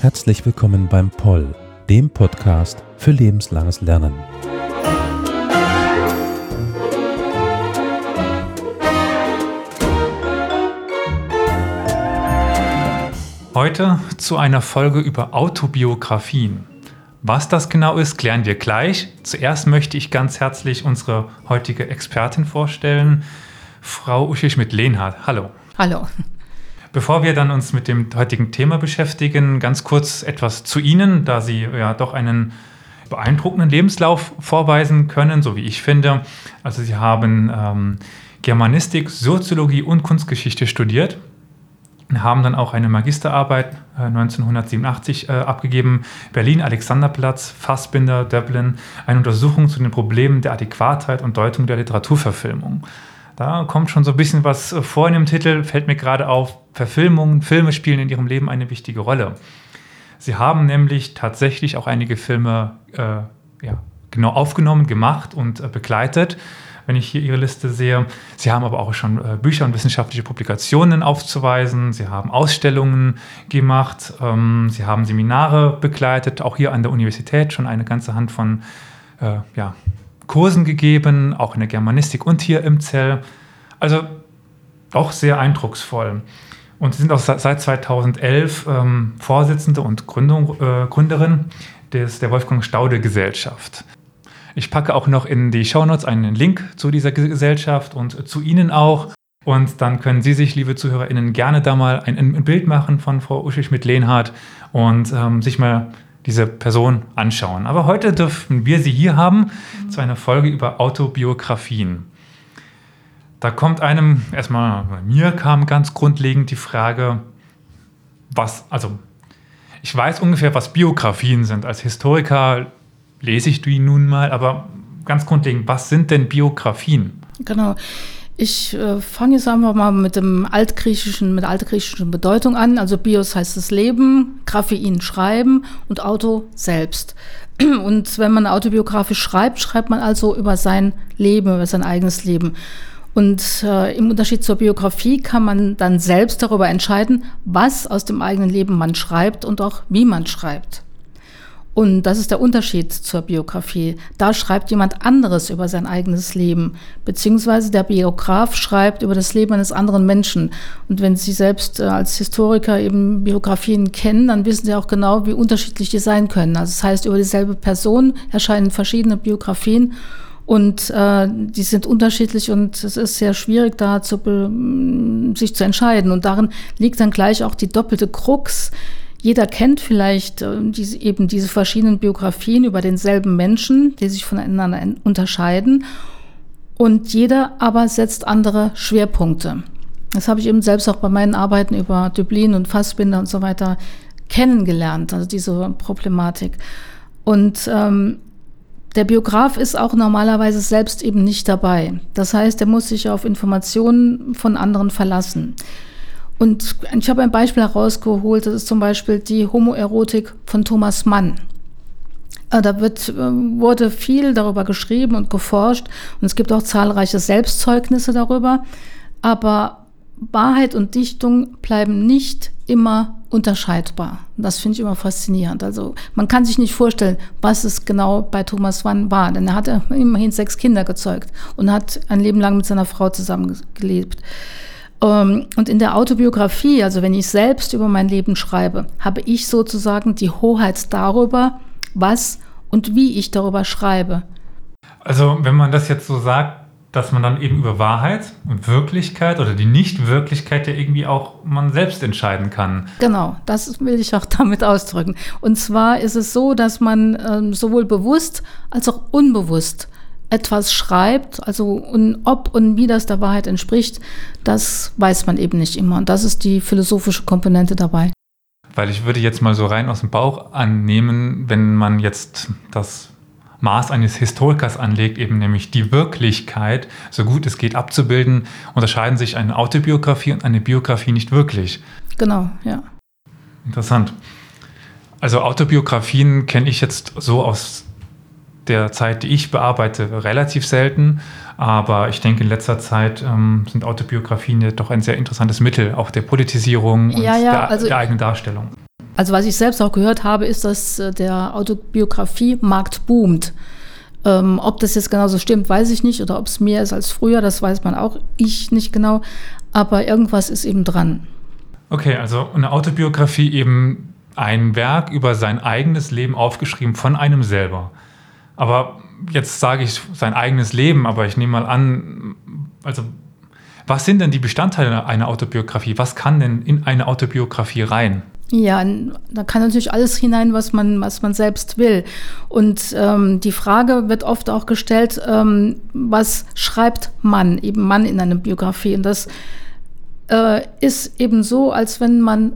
Herzlich willkommen beim Poll, dem Podcast für lebenslanges Lernen. Heute zu einer Folge über Autobiografien. Was das genau ist, klären wir gleich. Zuerst möchte ich ganz herzlich unsere heutige Expertin vorstellen, Frau Uschi Schmidt-Lehnhardt. Hallo. Hallo. Bevor wir dann uns mit dem heutigen Thema beschäftigen, ganz kurz etwas zu Ihnen, da Sie ja doch einen beeindruckenden Lebenslauf vorweisen können, so wie ich finde. Also Sie haben ähm, Germanistik, Soziologie und Kunstgeschichte studiert, haben dann auch eine Magisterarbeit äh, 1987 äh, abgegeben, Berlin, Alexanderplatz, Fassbinder, Dublin, eine Untersuchung zu den Problemen der Adäquatheit und Deutung der Literaturverfilmung. Da kommt schon so ein bisschen was äh, vor in dem Titel, fällt mir gerade auf. Verfilmungen, Filme spielen in ihrem Leben eine wichtige Rolle. Sie haben nämlich tatsächlich auch einige Filme äh, ja, genau aufgenommen, gemacht und äh, begleitet. Wenn ich hier Ihre Liste sehe. Sie haben aber auch schon äh, Bücher und wissenschaftliche Publikationen aufzuweisen. Sie haben Ausstellungen gemacht. Ähm, Sie haben Seminare begleitet, auch hier an der Universität schon eine ganze Hand von äh, ja, Kursen gegeben, auch in der Germanistik und hier im Zell. Also auch sehr eindrucksvoll. Und Sie sind auch seit 2011 ähm, Vorsitzende und Gründung, äh, Gründerin des, der Wolfgang Staude Gesellschaft. Ich packe auch noch in die Shownotes einen Link zu dieser Gesellschaft und zu Ihnen auch. Und dann können Sie sich, liebe ZuhörerInnen, gerne da mal ein, ein Bild machen von Frau Uschi Schmidt-Lehnhardt und ähm, sich mal diese Person anschauen. Aber heute dürfen wir Sie hier haben zu einer Folge über Autobiografien. Da kommt einem, erstmal bei mir kam ganz grundlegend die Frage, was, also ich weiß ungefähr, was Biografien sind. Als Historiker lese ich die nun mal, aber ganz grundlegend, was sind denn Biografien? Genau. Ich äh, fange jetzt einfach mal mit dem altgriechischen, mit der altgriechischen Bedeutung an. Also Bios heißt das Leben, Graphein schreiben und Auto selbst. Und wenn man autobiografisch schreibt, schreibt man also über sein Leben, über sein eigenes Leben. Und äh, im Unterschied zur Biografie kann man dann selbst darüber entscheiden, was aus dem eigenen Leben man schreibt und auch wie man schreibt. Und das ist der Unterschied zur Biografie. Da schreibt jemand anderes über sein eigenes Leben, beziehungsweise der Biograf schreibt über das Leben eines anderen Menschen. Und wenn Sie selbst äh, als Historiker eben Biografien kennen, dann wissen Sie auch genau, wie unterschiedlich die sein können. Also das heißt, über dieselbe Person erscheinen verschiedene Biografien und äh, die sind unterschiedlich und es ist sehr schwierig, da zu sich zu entscheiden. Und darin liegt dann gleich auch die doppelte Krux jeder kennt vielleicht äh, diese, eben diese verschiedenen Biografien über denselben Menschen, die sich voneinander unterscheiden. Und jeder aber setzt andere Schwerpunkte. Das habe ich eben selbst auch bei meinen Arbeiten über Dublin und Fassbinder und so weiter kennengelernt, also diese Problematik. Und ähm, der Biograf ist auch normalerweise selbst eben nicht dabei. Das heißt, er muss sich auf Informationen von anderen verlassen. Und ich habe ein Beispiel herausgeholt, das ist zum Beispiel die Homoerotik von Thomas Mann. Äh, da wird, äh, wurde viel darüber geschrieben und geforscht und es gibt auch zahlreiche Selbstzeugnisse darüber. Aber Wahrheit und Dichtung bleiben nicht immer unterscheidbar. Das finde ich immer faszinierend. Also man kann sich nicht vorstellen, was es genau bei Thomas Mann war, denn er hat immerhin sechs Kinder gezeugt und hat ein Leben lang mit seiner Frau zusammengelebt. Ähm, und in der Autobiografie, also wenn ich selbst über mein Leben schreibe, habe ich sozusagen die Hoheit darüber, was und wie ich darüber schreibe. Also wenn man das jetzt so sagt, dass man dann eben über Wahrheit und Wirklichkeit oder die Nichtwirklichkeit ja irgendwie auch man selbst entscheiden kann. Genau, das will ich auch damit ausdrücken. Und zwar ist es so, dass man ähm, sowohl bewusst als auch unbewusst etwas schreibt, also und ob und wie das der Wahrheit entspricht, das weiß man eben nicht immer. Und das ist die philosophische Komponente dabei. Weil ich würde jetzt mal so rein aus dem Bauch annehmen, wenn man jetzt das Maß eines Historikers anlegt, eben nämlich die Wirklichkeit, so gut es geht abzubilden, unterscheiden sich eine Autobiografie und eine Biografie nicht wirklich. Genau, ja. Interessant. Also Autobiografien kenne ich jetzt so aus der Zeit, die ich bearbeite, relativ selten. Aber ich denke, in letzter Zeit ähm, sind Autobiografien ja doch ein sehr interessantes Mittel, auch der Politisierung und Ja, ja, der, also- der eigenen Darstellung. Also was ich selbst auch gehört habe, ist, dass äh, der Autobiografie-Markt boomt. Ähm, ob das jetzt genauso stimmt, weiß ich nicht. Oder ob es mehr ist als früher, das weiß man auch ich nicht genau. Aber irgendwas ist eben dran. Okay, also eine Autobiografie eben ein Werk über sein eigenes Leben aufgeschrieben von einem selber. Aber jetzt sage ich sein eigenes Leben, aber ich nehme mal an, also was sind denn die Bestandteile einer Autobiografie? Was kann denn in eine Autobiografie rein? Ja, da kann natürlich alles hinein, was man, was man selbst will. Und ähm, die Frage wird oft auch gestellt, ähm, was schreibt man, eben Mann in einer Biografie? Und das äh, ist eben so, als wenn man,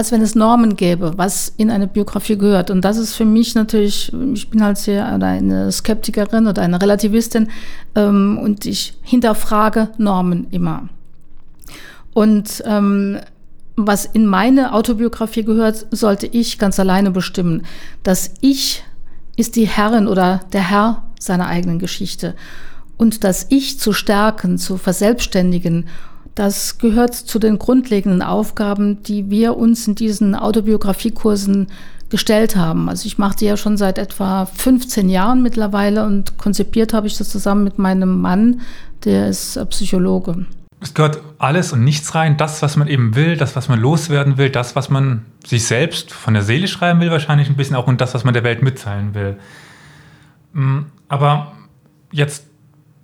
als wenn es Normen gäbe, was in eine Biografie gehört. Und das ist für mich natürlich, ich bin halt sehr eine Skeptikerin oder eine Relativistin ähm, und ich hinterfrage Normen immer. Und ähm, was in meine Autobiografie gehört, sollte ich ganz alleine bestimmen. Das Ich ist die Herrin oder der Herr seiner eigenen Geschichte. Und das Ich zu stärken, zu verselbstständigen, das gehört zu den grundlegenden Aufgaben, die wir uns in diesen Autobiografiekursen gestellt haben. Also ich mache die ja schon seit etwa 15 Jahren mittlerweile und konzipiert habe ich das zusammen mit meinem Mann, der ist äh, Psychologe. Es gehört alles und nichts rein. Das, was man eben will, das, was man loswerden will, das, was man sich selbst von der Seele schreiben will, wahrscheinlich ein bisschen auch und das, was man der Welt mitteilen will. Mm, Aber jetzt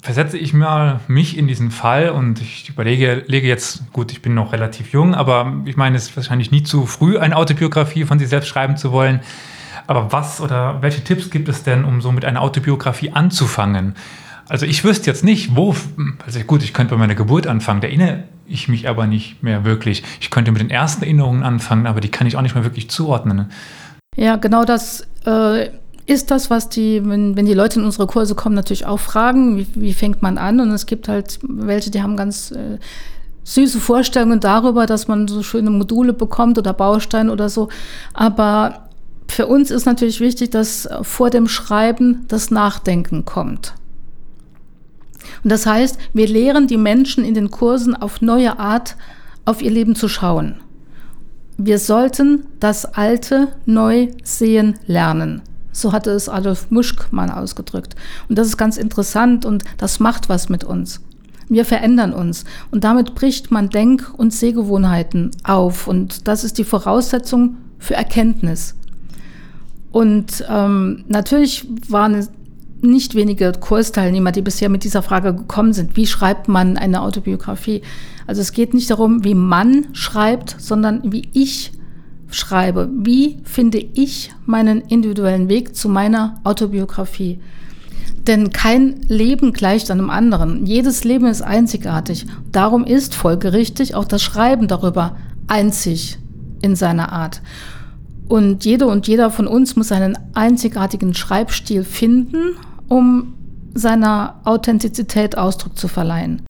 versetze ich mal mich in diesen Fall und ich überlege lege jetzt, gut, ich bin noch relativ jung, aber ich meine, es ist wahrscheinlich nie zu früh, eine Autobiografie von sich selbst schreiben zu wollen. Aber was oder welche Tipps gibt es denn, um so mit einer Autobiografie anzufangen? Also ich wüsste jetzt nicht, wo, also gut, ich könnte bei meiner Geburt anfangen, da erinnere ich mich aber nicht mehr wirklich. Ich könnte mit den ersten Erinnerungen anfangen, aber die kann ich auch nicht mehr wirklich zuordnen. Ja, genau das äh, ist das, was die, wenn, wenn die Leute in unsere Kurse kommen, natürlich auch fragen, wie, wie fängt man an? Und es gibt halt welche, die haben ganz äh, süße Vorstellungen darüber, dass man so schöne Module bekommt oder Bausteine oder so. Aber für uns ist natürlich wichtig, dass vor dem Schreiben das Nachdenken kommt. Und das heißt, wir lehren die Menschen in den Kursen auf neue Art auf ihr Leben zu schauen. Wir sollten das Alte neu sehen lernen. So hatte es Adolf Muschk mal ausgedrückt. Und das ist ganz interessant und das macht was mit uns. Wir verändern uns und damit bricht man Denk- und Sehgewohnheiten auf und das ist die Voraussetzung für Erkenntnis. Und ähm, natürlich waren nicht wenige Kursteilnehmer, die bisher mit dieser Frage gekommen sind. Wie schreibt man eine Autobiografie? Also es geht nicht darum, wie man schreibt, sondern wie ich schreibe. Wie finde ich meinen individuellen Weg zu meiner Autobiografie? Denn kein Leben gleicht einem anderen. Jedes Leben ist einzigartig. Darum ist folgerichtig auch das Schreiben darüber einzig in seiner Art. Und jede und jeder von uns muss einen einzigartigen Schreibstil finden, um seiner Authentizität Ausdruck zu verleihen.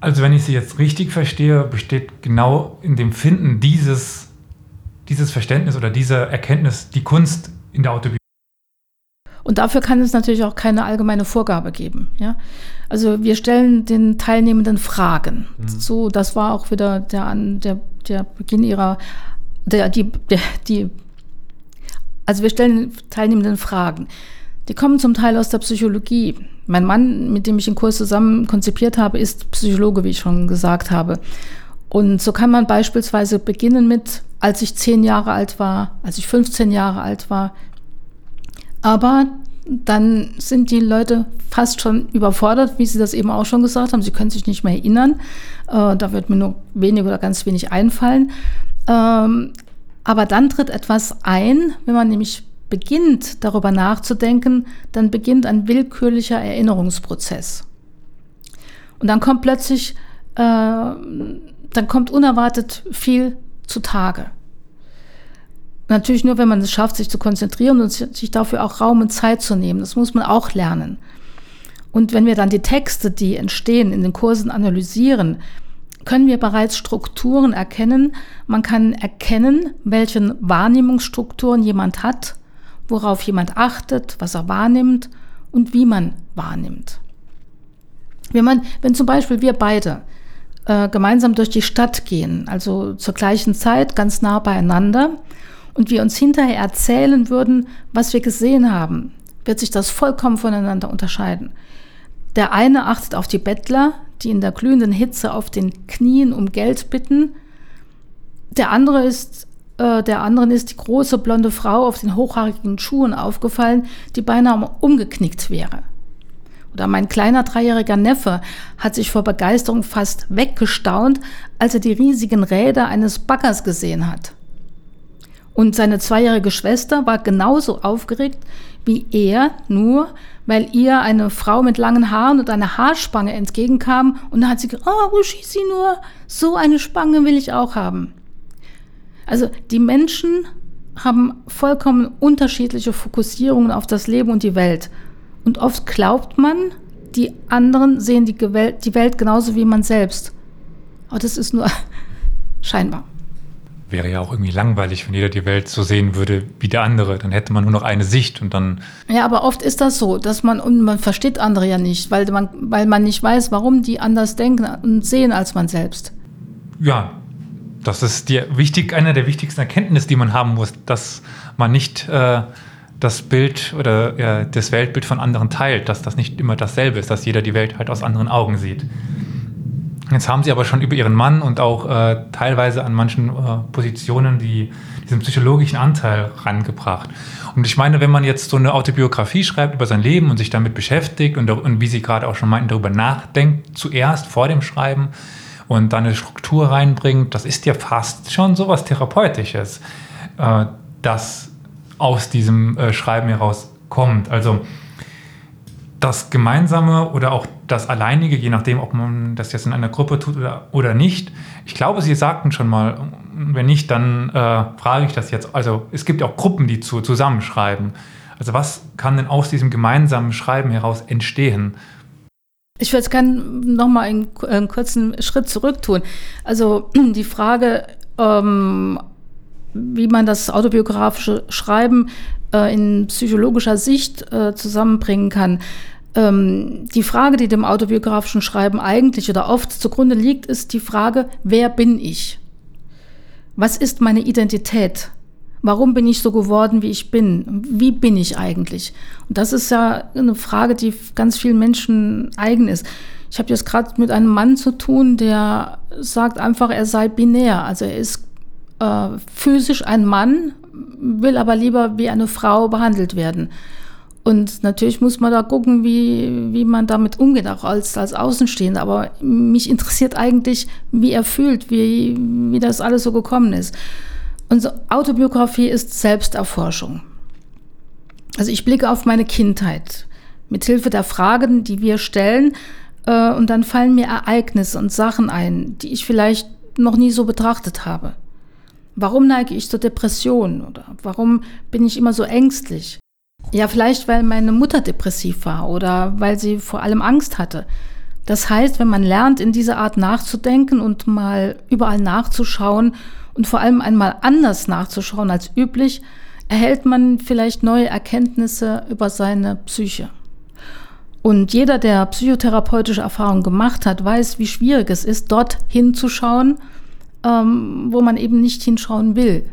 Also wenn ich Sie jetzt richtig verstehe, besteht genau in dem Finden dieses, dieses Verständnis oder dieser Erkenntnis die Kunst in der Autobiografie. Und dafür kann es natürlich auch keine allgemeine Vorgabe geben. Ja? Also wir stellen den Teilnehmenden Fragen. Mhm. So, das war auch wieder der, der, der Beginn ihrer, der, die, der, die, also wir stellen den Teilnehmenden Fragen. Die kommen zum Teil aus der Psychologie. Mein Mann, mit dem ich den Kurs zusammen konzipiert habe, ist Psychologe, wie ich schon gesagt habe. Und so kann man beispielsweise beginnen mit, als ich zehn Jahre alt war, als ich 15 Jahre alt war. Aber dann sind die Leute fast schon überfordert, wie Sie das eben auch schon gesagt haben. Sie können sich nicht mehr erinnern. Äh, da wird mir nur wenig oder ganz wenig einfallen. Ähm, aber dann tritt etwas ein, wenn man nämlich beginnt, darüber nachzudenken, dann beginnt ein willkürlicher Erinnerungsprozess. Und dann kommt plötzlich, äh, dann kommt unerwartet viel zutage. Natürlich nur, wenn man es schafft, sich zu konzentrieren und sich dafür auch Raum und Zeit zu nehmen. Das muss man auch lernen. Und wenn wir dann die Texte, die entstehen, in den Kursen analysieren, können wir bereits Strukturen erkennen. Man kann erkennen, welche Wahrnehmungsstrukturen jemand hat, worauf jemand achtet, was er wahrnimmt und wie man wahrnimmt. Wenn, man, wenn zum Beispiel wir beide äh, gemeinsam durch die Stadt gehen, also zur gleichen Zeit, ganz nah beieinander, und wir uns hinterher erzählen würden, was wir gesehen haben, wird sich das vollkommen voneinander unterscheiden. Der eine achtet auf die Bettler, die in der glühenden Hitze auf den Knien um Geld bitten. Der andere ist, äh, der anderen ist die große blonde Frau auf den hochhaarigen Schuhen aufgefallen, die beinahe umgeknickt wäre. Oder mein kleiner dreijähriger Neffe hat sich vor Begeisterung fast weggestaunt, als er die riesigen Räder eines Baggers gesehen hat. Und seine zweijährige Schwester war genauso aufgeregt wie er, nur weil ihr eine Frau mit langen Haaren und einer Haarspange entgegenkam und dann hat sie gesagt, oh, wo schießt sie nur? So eine Spange will ich auch haben. Also die Menschen haben vollkommen unterschiedliche Fokussierungen auf das Leben und die Welt. Und oft glaubt man, die anderen sehen die Welt, die Welt genauso wie man selbst. Aber das ist nur scheinbar. Wäre ja auch irgendwie langweilig, wenn jeder die Welt so sehen würde wie der andere. Dann hätte man nur noch eine Sicht und dann. Ja, aber oft ist das so, dass man, und man versteht andere ja nicht, weil man, weil man nicht weiß, warum die anders denken und sehen als man selbst. Ja, das ist die, wichtig, eine der wichtigsten Erkenntnisse, die man haben muss, dass man nicht äh, das Bild oder ja, das Weltbild von anderen teilt, dass das nicht immer dasselbe ist, dass jeder die Welt halt aus anderen Augen sieht. Jetzt haben Sie aber schon über Ihren Mann und auch äh, teilweise an manchen äh, Positionen die, diesen psychologischen Anteil rangebracht. Und ich meine, wenn man jetzt so eine Autobiografie schreibt über sein Leben und sich damit beschäftigt und, und wie Sie gerade auch schon meinten, darüber nachdenkt, zuerst vor dem Schreiben und dann eine Struktur reinbringt, das ist ja fast schon so was Therapeutisches, äh, das aus diesem äh, Schreiben heraus kommt. Also das Gemeinsame oder auch das Alleinige, je nachdem, ob man das jetzt in einer Gruppe tut oder, oder nicht. Ich glaube, Sie sagten schon mal, wenn nicht, dann äh, frage ich das jetzt. Also es gibt auch Gruppen, die zu, zusammenschreiben. Also was kann denn aus diesem gemeinsamen Schreiben heraus entstehen? Ich würde jetzt gerne nochmal einen, einen kurzen Schritt zurück tun. Also die Frage, ähm, wie man das autobiografische Schreiben äh, in psychologischer Sicht äh, zusammenbringen kann. Ähm, die Frage, die dem autobiografischen Schreiben eigentlich oder oft zugrunde liegt, ist die Frage, wer bin ich? Was ist meine Identität? Warum bin ich so geworden, wie ich bin? Wie bin ich eigentlich? Und das ist ja eine Frage, die ganz vielen Menschen eigen ist. Ich habe jetzt gerade mit einem Mann zu tun, der sagt einfach, er sei binär. Also er ist äh, physisch ein Mann, will aber lieber wie eine Frau behandelt werden. Und natürlich muss man da gucken, wie, wie man damit umgeht, auch als, als Außenstehender. Aber mich interessiert eigentlich, wie er fühlt, wie, wie das alles so gekommen ist. Unsere Autobiografie ist Selbsterforschung. Also ich blicke auf meine Kindheit mit Hilfe der Fragen, die wir stellen. Äh, und dann fallen mir Ereignisse und Sachen ein, die ich vielleicht noch nie so betrachtet habe. Warum neige ich zur Depression oder warum bin ich immer so ängstlich? Ja, vielleicht, weil meine Mutter depressiv war oder weil sie vor allem Angst hatte. Das heißt, wenn man lernt, in dieser Art nachzudenken und mal überall nachzuschauen und vor allem einmal anders nachzuschauen als üblich, erhält man vielleicht neue Erkenntnisse über seine Psyche. Und jeder, der psychotherapeutische Erfahrungen gemacht hat, weiß, wie schwierig es ist, dort hinzuschauen, ähm, wo man eben nicht hinschauen will.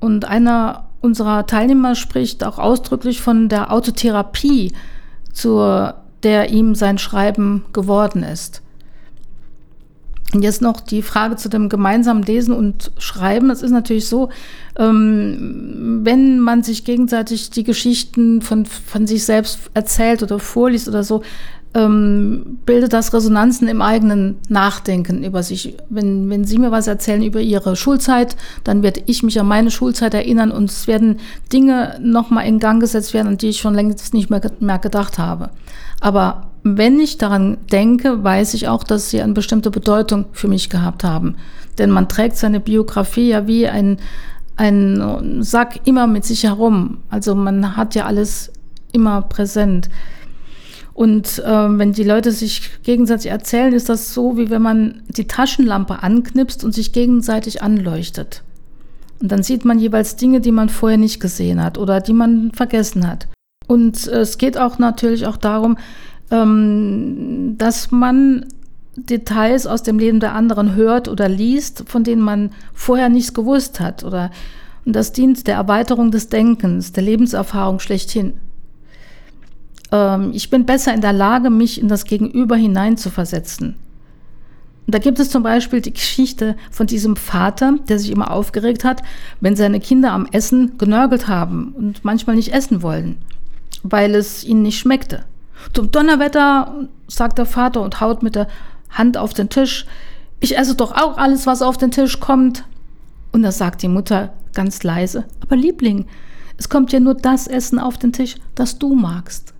Und einer unserer Teilnehmer spricht auch ausdrücklich von der Autotherapie, zu der ihm sein Schreiben geworden ist. Und jetzt noch die Frage zu dem gemeinsamen Lesen und Schreiben. Es ist natürlich so, ähm, wenn man sich gegenseitig die Geschichten von, von sich selbst erzählt oder vorliest oder so, ähm, bildet das Resonanzen im eigenen Nachdenken über sich. Wenn, wenn Sie mir was erzählen über Ihre Schulzeit, dann werde ich mich an meine Schulzeit erinnern und es werden Dinge nochmal in Gang gesetzt werden, an die ich schon längst nicht mehr, mehr gedacht habe. Aber wenn ich daran denke, weiß ich auch, dass sie eine bestimmte Bedeutung für mich gehabt haben. Denn man trägt seine Biografie ja wie ein, ein Sack immer mit sich herum. Also man hat ja alles immer präsent. Und äh, wenn die Leute sich gegenseitig erzählen, ist das so, wie wenn man die Taschenlampe anknipst und sich gegenseitig anleuchtet. Und dann sieht man jeweils Dinge, die man vorher nicht gesehen hat oder die man vergessen hat. Und äh, es geht auch natürlich auch darum, ähm, dass man Details aus dem Leben der anderen hört oder liest, von denen man vorher nichts gewusst hat. Oder, und das dient der Erweiterung des Denkens, der Lebenserfahrung schlechthin. Ähm, ich bin besser in der Lage, mich in das Gegenüber hineinzuversetzen. Da gibt es zum Beispiel die Geschichte von diesem Vater, der sich immer aufgeregt hat, wenn seine Kinder am Essen genörgelt haben und manchmal nicht essen wollen, weil es ihnen nicht schmeckte. Zum Donnerwetter, sagt der Vater und haut mit der Hand auf den Tisch. Ich esse doch auch alles, was auf den Tisch kommt. Und da sagt die Mutter ganz leise, aber Liebling, es kommt ja nur das Essen auf den Tisch, das du magst.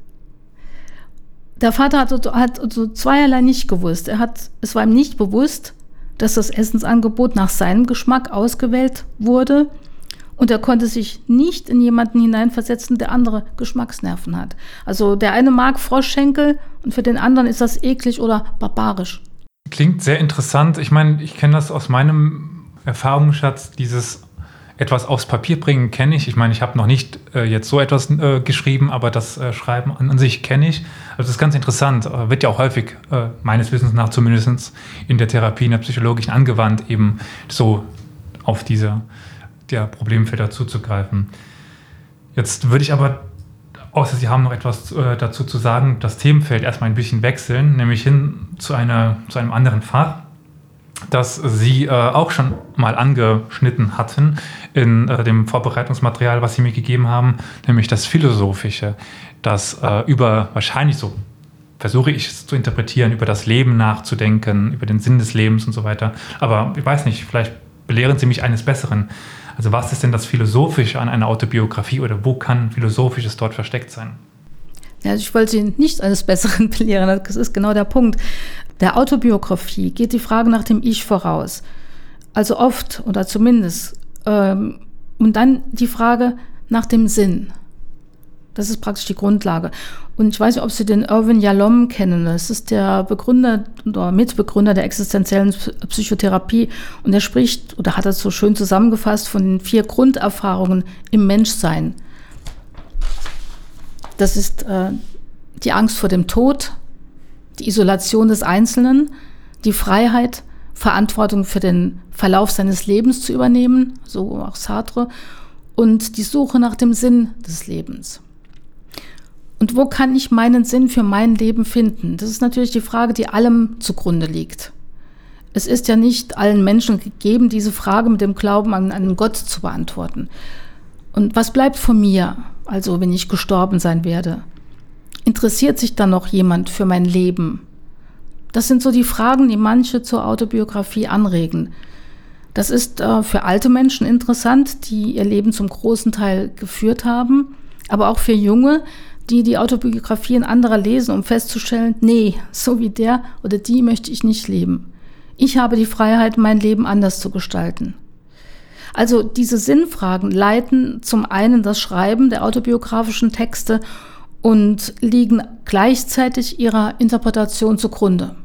Der Vater hat, hat so zweierlei nicht gewusst. Er hat, es war ihm nicht bewusst, dass das Essensangebot nach seinem Geschmack ausgewählt wurde und er konnte sich nicht in jemanden hineinversetzen, der andere Geschmacksnerven hat. Also der eine mag Froschschenkel und für den anderen ist das eklig oder barbarisch. Klingt sehr interessant. Ich meine, ich kenne das aus meinem Erfahrungsschatz, dieses etwas aufs Papier bringen kenne ich. Ich meine, ich habe noch nicht äh, jetzt so etwas äh, geschrieben, aber das äh, Schreiben an, an sich kenne ich. Also das ist ganz interessant. Äh, wird ja auch häufig, äh, meines Wissens nach zumindest, in der Therapie, in der psychologischen angewandt, eben so auf diese der Problemfelder zuzugreifen. Jetzt würde ich aber, außer Sie haben noch etwas äh, dazu zu sagen, das Themenfeld erstmal ein bisschen wechseln, nämlich hin zu, einer, zu einem anderen Fach, das Sie äh, auch schon mal angeschnitten hatten in äh, dem Vorbereitungsmaterial, was Sie mir gegeben haben, nämlich das Philosophische, das äh, über wahrscheinlich so versuche ich es zu interpretieren, über das Leben nachzudenken, über den Sinn des Lebens und so weiter. Aber ich weiß nicht, vielleicht belehren Sie mich eines Besseren. Also was ist denn das Philosophische an einer Autobiografie oder wo kann Philosophisches dort versteckt sein? Ja, ich wollte Sie nicht eines Besseren belehren, das ist genau der Punkt. Der Autobiografie geht die Frage nach dem Ich voraus. Also oft oder zumindest. Ähm, und dann die Frage nach dem Sinn. Das ist praktisch die Grundlage. Und ich weiß nicht, ob Sie den Irvin Yalom kennen. Das ist der Begründer oder Mitbegründer der existenziellen Psychotherapie. Und er spricht, oder hat das so schön zusammengefasst, von den vier Grunderfahrungen im Menschsein. Das ist äh, die Angst vor dem Tod, die Isolation des Einzelnen, die Freiheit, Verantwortung für den Verlauf seines Lebens zu übernehmen, so auch Sartre, und die Suche nach dem Sinn des Lebens. Und wo kann ich meinen Sinn für mein Leben finden? Das ist natürlich die Frage, die allem zugrunde liegt. Es ist ja nicht allen Menschen gegeben, diese Frage mit dem Glauben an einen Gott zu beantworten. Und was bleibt von mir, also wenn ich gestorben sein werde? Interessiert sich dann noch jemand für mein Leben? Das sind so die Fragen, die manche zur Autobiografie anregen. Das ist äh, für alte Menschen interessant, die ihr Leben zum großen Teil geführt haben, aber auch für junge, die die Autobiografien anderer lesen, um festzustellen, nee, so wie der oder die möchte ich nicht leben. Ich habe die Freiheit, mein Leben anders zu gestalten. Also diese Sinnfragen leiten zum einen das Schreiben der autobiografischen Texte und liegen gleichzeitig ihrer Interpretation zugrunde.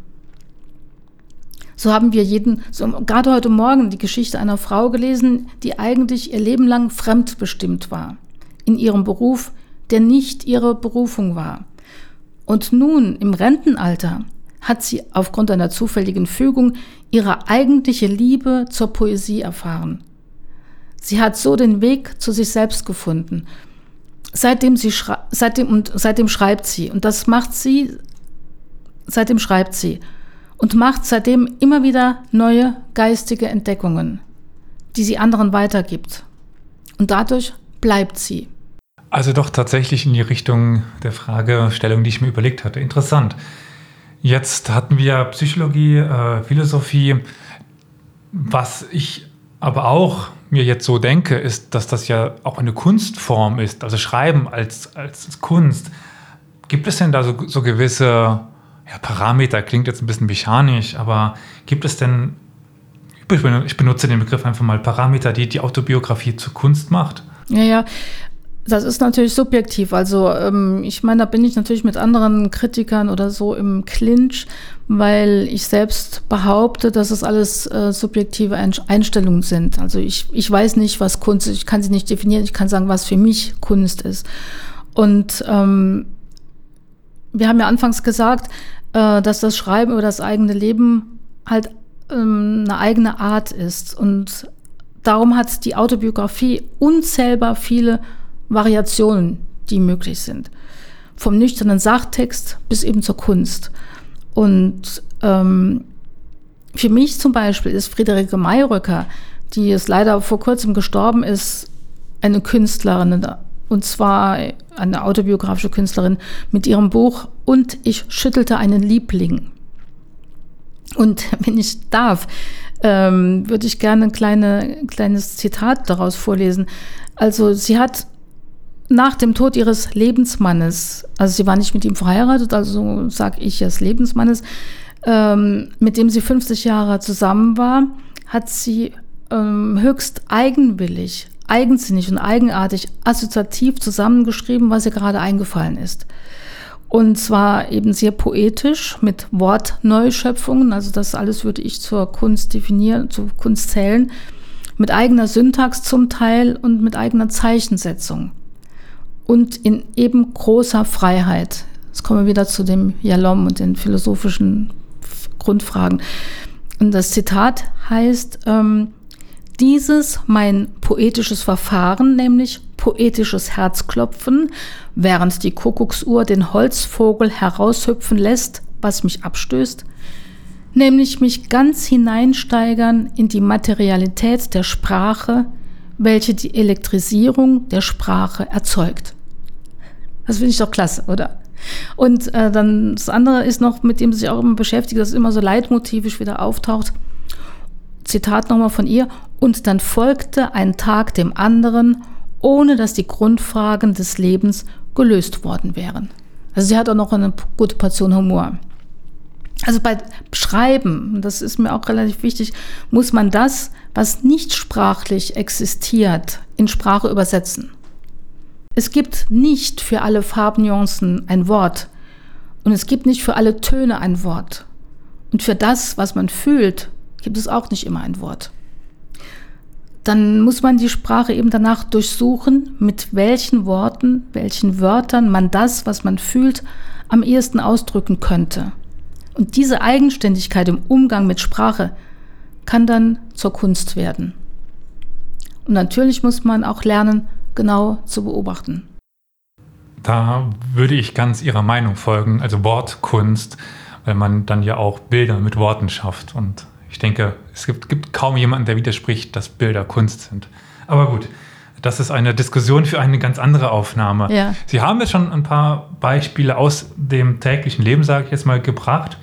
So haben wir jeden, so gerade heute Morgen die Geschichte einer Frau gelesen, die eigentlich ihr Leben lang fremdbestimmt war. In ihrem Beruf, der nicht ihre Berufung war. Und nun, im Rentenalter, hat sie aufgrund einer zufälligen Fügung ihre eigentliche Liebe zur Poesie erfahren. Sie hat so den Weg zu sich selbst gefunden. Seitdem, sie seitdem, und seitdem schreibt sie. Und das macht sie, seitdem schreibt sie. Und macht seitdem immer wieder neue geistige Entdeckungen, die sie anderen weitergibt. Und dadurch bleibt sie. Also doch tatsächlich in die Richtung der Fragestellung, die ich mir überlegt hatte. Interessant. Jetzt hatten wir Psychologie, äh, Philosophie. Was ich aber auch mir jetzt so denke, ist, dass das ja auch eine Kunstform ist, also Schreiben als, als Kunst. Gibt es denn da so, so gewisse ja, Parameter, klingt jetzt ein bisschen mechanisch, aber gibt es denn, ich benutze den Begriff einfach mal, Parameter, die die Autobiografie zur Kunst macht? Ja, ja. Das ist natürlich subjektiv. Also ähm, ich meine, da bin ich natürlich mit anderen Kritikern oder so im Clinch, weil ich selbst behaupte, dass es alles äh, subjektive Einstellungen sind. Also ich, ich weiß nicht, was Kunst ist. Ich kann sie nicht definieren. Ich kann sagen, was für mich Kunst ist. Und ähm, wir haben ja anfangs gesagt, äh, dass das Schreiben über das eigene Leben halt ähm, eine eigene Art ist. Und darum hat die Autobiografie unzählbar viele Variationen, die möglich sind. Vom nüchternen Sachtext bis eben zur Kunst. Und ähm, für mich zum Beispiel ist Friederike Mayröcker, die jetzt leider vor kurzem gestorben ist, eine Künstlerin, und zwar eine autobiografische Künstlerin mit ihrem Buch Und ich schüttelte einen Liebling. Und wenn ich darf, ähm, würde ich gerne ein kleine, kleines Zitat daraus vorlesen. Also sie hat nach dem Tod ihres Lebensmannes, also sie war nicht mit ihm verheiratet, also sage ich des Lebensmannes, ähm, mit dem sie 50 Jahre zusammen war, hat sie ähm, höchst eigenwillig, eigensinnig und eigenartig, assoziativ zusammengeschrieben, was ihr gerade eingefallen ist. Und zwar eben sehr poetisch mit Wortneuschöpfungen, also das alles würde ich zur Kunst definieren, zur Kunst zählen, mit eigener Syntax zum Teil und mit eigener Zeichensetzung und in eben großer Freiheit. Jetzt kommen wir wieder zu dem Jalom und den philosophischen Grundfragen. Und das Zitat heißt, ähm, dieses mein poetisches Verfahren, nämlich poetisches Herzklopfen, während die Kuckucksuhr den Holzvogel heraushüpfen lässt, was mich abstößt, nämlich mich ganz hineinsteigern in die Materialität der Sprache, welche die Elektrisierung der Sprache erzeugt. Das finde ich doch klasse, oder? Und äh, dann das andere ist noch, mit dem sie sich auch immer beschäftigt, das immer so leitmotivisch wieder auftaucht. Zitat nochmal von ihr. Und dann folgte ein Tag dem anderen, ohne dass die Grundfragen des Lebens gelöst worden wären. Also sie hat auch noch eine gute Portion Humor. Also bei Schreiben, das ist mir auch relativ wichtig, muss man das, was nicht sprachlich existiert, in Sprache übersetzen. Es gibt nicht für alle Farbnuancen ein Wort und es gibt nicht für alle Töne ein Wort. Und für das, was man fühlt, gibt es auch nicht immer ein Wort. Dann muss man die Sprache eben danach durchsuchen, mit welchen Worten, welchen Wörtern man das, was man fühlt, am ehesten ausdrücken könnte. Und diese Eigenständigkeit im Umgang mit Sprache kann dann zur Kunst werden. Und natürlich muss man auch lernen, genau zu beobachten. Da würde ich ganz Ihrer Meinung folgen, also Wortkunst, weil man dann ja auch Bilder mit Worten schafft. Und ich denke, es gibt, gibt kaum jemanden, der widerspricht, dass Bilder Kunst sind. Aber gut, das ist eine Diskussion für eine ganz andere Aufnahme. Ja. Sie haben jetzt schon ein paar Beispiele aus dem täglichen Leben, sage ich jetzt mal, gebracht.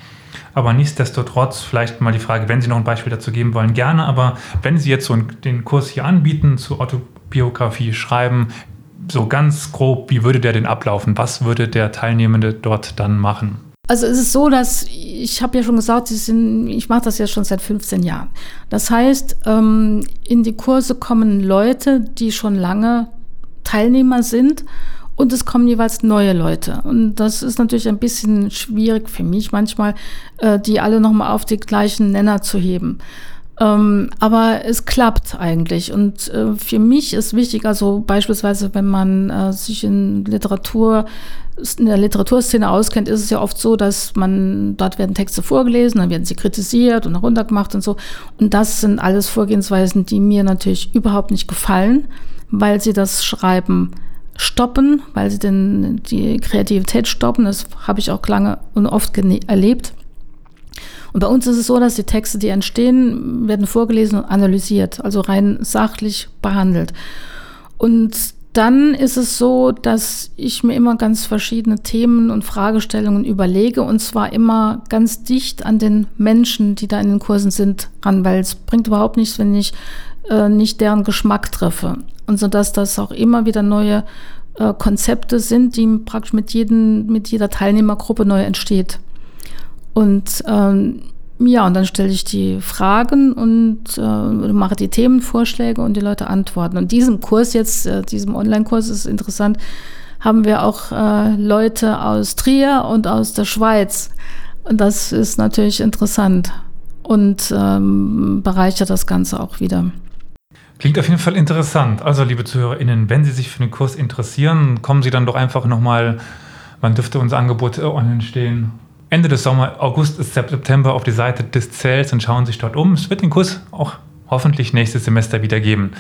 Aber nichtsdestotrotz vielleicht mal die Frage, wenn Sie noch ein Beispiel dazu geben wollen, gerne. Aber wenn Sie jetzt so den Kurs hier anbieten zu Otto Biografie schreiben. So ganz grob, wie würde der denn ablaufen? Was würde der Teilnehmende dort dann machen? Also es ist so, dass ich habe ja schon gesagt, sind, ich mache das ja schon seit 15 Jahren. Das heißt, ähm, in die Kurse kommen Leute, die schon lange Teilnehmer sind und es kommen jeweils neue Leute. Und das ist natürlich ein bisschen schwierig für mich manchmal, äh, die alle nochmal auf die gleichen Nenner zu heben. Ähm, aber es klappt eigentlich. Und äh, für mich ist wichtig, also beispielsweise, wenn man äh, sich in Literatur, in der Literaturszene auskennt, ist es ja oft so, dass man, dort werden Texte vorgelesen, dann werden sie kritisiert und heruntergemacht und so. Und das sind alles Vorgehensweisen, die mir natürlich überhaupt nicht gefallen, weil sie das Schreiben stoppen, weil sie denn die Kreativität stoppen. Das habe ich auch lange und oft erlebt. Und bei uns ist es so, dass die Texte, die entstehen, werden vorgelesen und analysiert, also rein sachlich behandelt. Und dann ist es so, dass ich mir immer ganz verschiedene Themen und Fragestellungen überlege und zwar immer ganz dicht an den Menschen, die da in den Kursen sind, ran, weil es bringt überhaupt nichts, wenn ich äh, nicht deren Geschmack treffe. Und so dass das auch immer wieder neue äh, Konzepte sind, die praktisch mit, jeden, mit jeder Teilnehmergruppe neu entsteht. Und ähm, ja, und dann stelle ich die Fragen und äh, mache die Themenvorschläge und die Leute antworten. Und diesem Kurs jetzt, äh, diesem Online-Kurs ist interessant, haben wir auch äh, Leute aus Trier und aus der Schweiz. Und das ist natürlich interessant und ähm, bereichert das Ganze auch wieder. Klingt auf jeden Fall interessant. Also, liebe ZuhörerInnen, wenn Sie sich für den Kurs interessieren, kommen Sie dann doch einfach nochmal, wann dürfte unser Angebot online stehen? Ende des Sommer, August September auf die Seite des Zells und schauen sich dort um. Es wird den Kurs auch hoffentlich nächstes Semester wieder geben.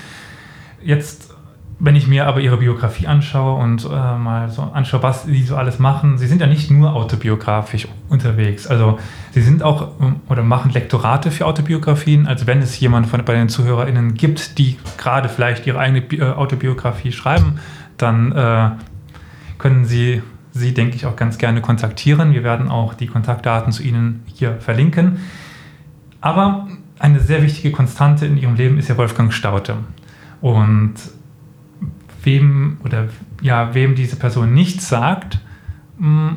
Jetzt, wenn ich mir aber Ihre Biografie anschaue und äh, mal so anschaue, was Sie so alles machen, Sie sind ja nicht nur autobiografisch unterwegs. Also Sie sind auch ähm, oder machen Lektorate für Autobiografien. Also wenn es jemand von, bei den ZuhörerInnen gibt, die gerade vielleicht ihre eigene Bi äh, Autobiografie schreiben, dann äh, können Sie Sie, denke ich, auch ganz gerne kontaktieren. Wir werden auch die Kontaktdaten zu Ihnen hier verlinken. Aber eine sehr wichtige Konstante in Ihrem Leben ist ja Wolfgang Staute. Und wem oder ja, wem diese Person nichts sagt, hm,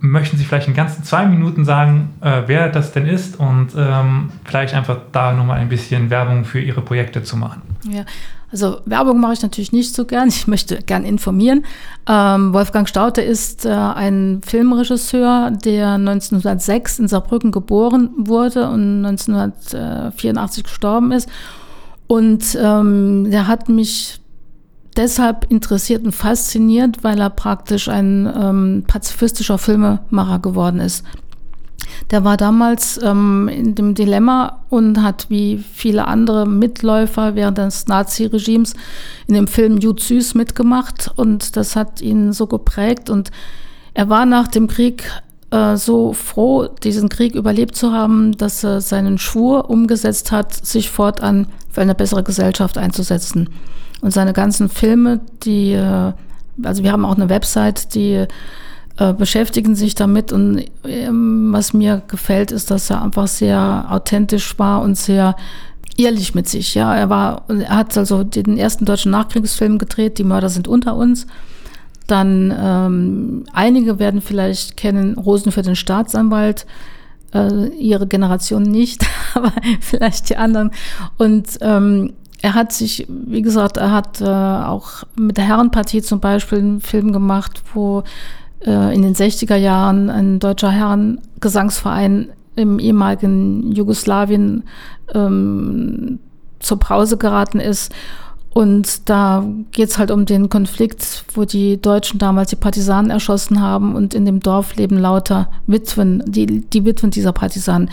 möchten Sie vielleicht in ganzen zwei Minuten sagen, äh, wer das denn ist und ähm, vielleicht einfach da nochmal ein bisschen Werbung für Ihre Projekte zu machen. Ja, also Werbung mache ich natürlich nicht so gern. Ich möchte gern informieren. Ähm, Wolfgang Staute ist äh, ein Filmregisseur, der 1906 in Saarbrücken geboren wurde und 1984 gestorben ist. Und ähm, der hat mich deshalb interessiert und fasziniert, weil er praktisch ein ähm, pazifistischer Filmemacher geworden ist. Der war damals ähm, in dem Dilemma und hat wie viele andere Mitläufer während des Nazi-Regimes in dem Film Jud Süß mitgemacht und das hat ihn so geprägt und er war nach dem Krieg äh, so froh, diesen Krieg überlebt zu haben, dass er seinen Schwur umgesetzt hat, sich fortan für eine bessere Gesellschaft einzusetzen. Und seine ganzen Filme, die, äh, also wir haben auch eine Website, die äh, beschäftigen sich damit und ähm, was mir gefällt, ist, dass er einfach sehr authentisch war und sehr ehrlich mit sich. Ja, er war, er hat also den ersten deutschen Nachkriegsfilm gedreht, Die Mörder sind unter uns. Dann ähm, einige werden vielleicht kennen Rosen für den Staatsanwalt, äh, ihre Generation nicht, aber vielleicht die anderen. Und ähm, er hat sich, wie gesagt, er hat äh, auch mit der Herrenpartie zum Beispiel einen Film gemacht, wo in den 60er Jahren ein deutscher Herrengesangsverein im ehemaligen Jugoslawien ähm, zur Pause geraten ist. Und da geht es halt um den Konflikt, wo die Deutschen damals die Partisanen erschossen haben und in dem Dorf leben lauter Witwen, die, die Witwen dieser Partisanen.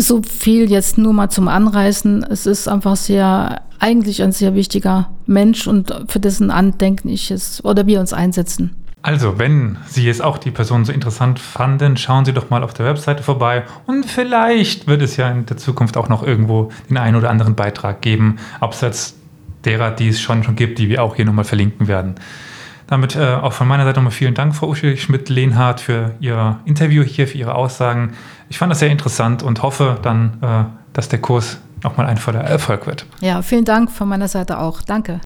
So viel jetzt nur mal zum Anreißen. Es ist einfach sehr, eigentlich ein sehr wichtiger Mensch und für dessen Andenken ich es oder wir uns einsetzen. Also, wenn Sie jetzt auch die Person so interessant fanden, schauen Sie doch mal auf der Webseite vorbei und vielleicht wird es ja in der Zukunft auch noch irgendwo den einen oder anderen Beitrag geben, abseits derer, die es schon, schon gibt, die wir auch hier nochmal verlinken werden. Damit äh, auch von meiner Seite nochmal vielen Dank, Frau Uschi Schmidt-Lehnhardt, für Ihr Interview hier, für Ihre Aussagen. Ich fand das sehr interessant und hoffe dann, äh, dass der Kurs nochmal ein voller Erfolg wird. Ja, vielen Dank von meiner Seite auch. Danke.